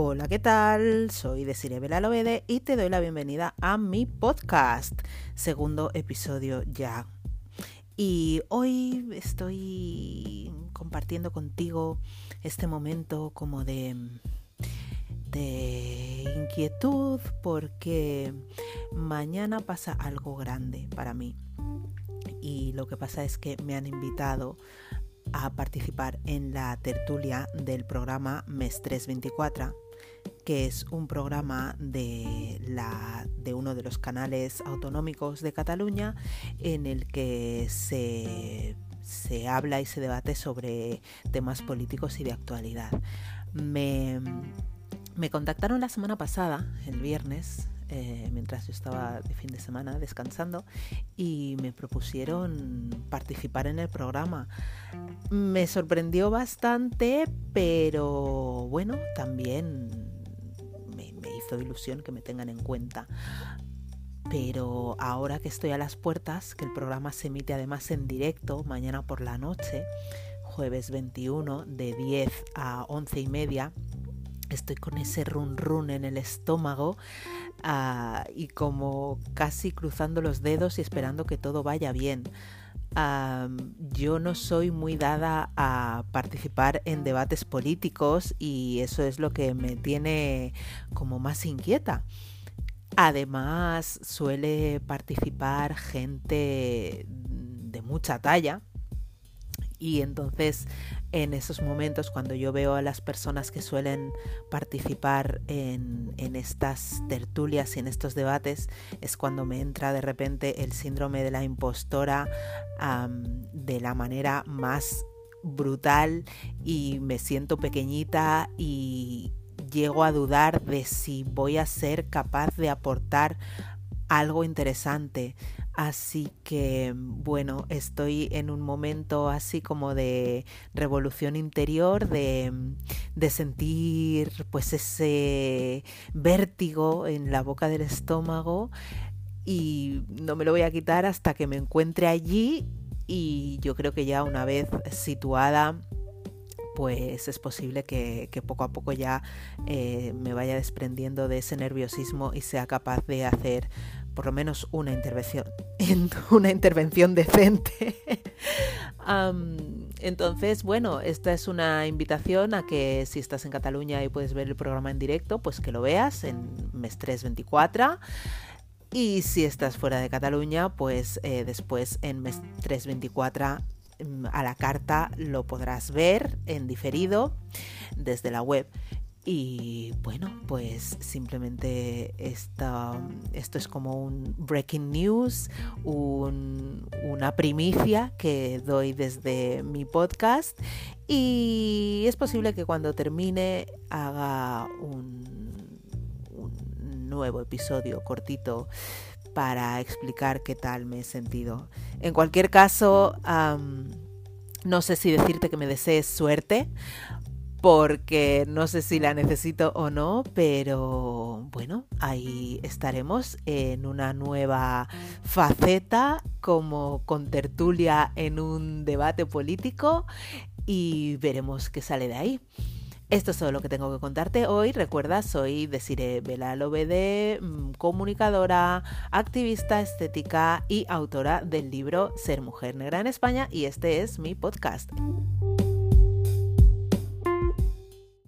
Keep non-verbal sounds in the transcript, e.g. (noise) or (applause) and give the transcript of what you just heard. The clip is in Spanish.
Hola, ¿qué tal? Soy Desiree Belalobede y te doy la bienvenida a mi podcast, segundo episodio ya. Y hoy estoy compartiendo contigo este momento como de, de inquietud porque mañana pasa algo grande para mí. Y lo que pasa es que me han invitado a participar en la tertulia del programa MES 324 que es un programa de, la, de uno de los canales autonómicos de Cataluña en el que se, se habla y se debate sobre temas políticos y de actualidad. Me, me contactaron la semana pasada, el viernes, eh, mientras yo estaba de fin de semana descansando y me propusieron participar en el programa. Me sorprendió bastante, pero bueno, también hizo ilusión que me tengan en cuenta. Pero ahora que estoy a las puertas, que el programa se emite además en directo mañana por la noche, jueves 21 de 10 a 11 y media, estoy con ese run run en el estómago Ah, y como casi cruzando los dedos y esperando que todo vaya bien. Yo no soy muy dada a participar en debates políticos y eso es lo que me tiene como más inquieta. Además, suele participar gente de mucha talla y entonces en esos momentos cuando yo veo a las personas que suelen participar en, estas tertulias y en estos debates, es cuando me entra de repente el síndrome de la impostora de la manera más brutal y me siento pequeñita y llego a dudar de si voy a ser capaz de aportar algo interesante Así que, bueno, estoy en un momento así como de revolución interior, de, sentir pues ese vértigo en la boca del estómago y no me lo voy a quitar hasta que me encuentre allí y yo creo que ya una vez situada pues es posible que, poco a poco ya eh, me vaya desprendiendo de ese nerviosismo y sea capaz de hacer por lo menos una intervención, (laughs) una intervención decente. (laughs) entonces, bueno, esta es una invitación a que si estás en Cataluña y puedes ver el programa en directo, pues que lo veas en mes 324. Y si estás fuera de Cataluña, pues eh, después en mes 324 mm, a la carta lo podrás ver en diferido desde la web. Y bueno, pues simplemente esto es como un breaking news, una primicia que doy desde mi podcast y es posible que cuando termine haga un, nuevo episodio cortito para explicar qué tal me he sentido. En cualquier caso, no sé si decirte que me desees suerte porque no sé si la necesito o no, pero bueno, ahí estaremos en una nueva faceta como con tertulia en un debate político y veremos qué sale de ahí. Esto es todo lo que tengo que contarte hoy. Recuerda, soy Desire Belalobede, mm, comunicadora, activista estética y autora del libro Ser Mujer Negra en España y este es mi podcast.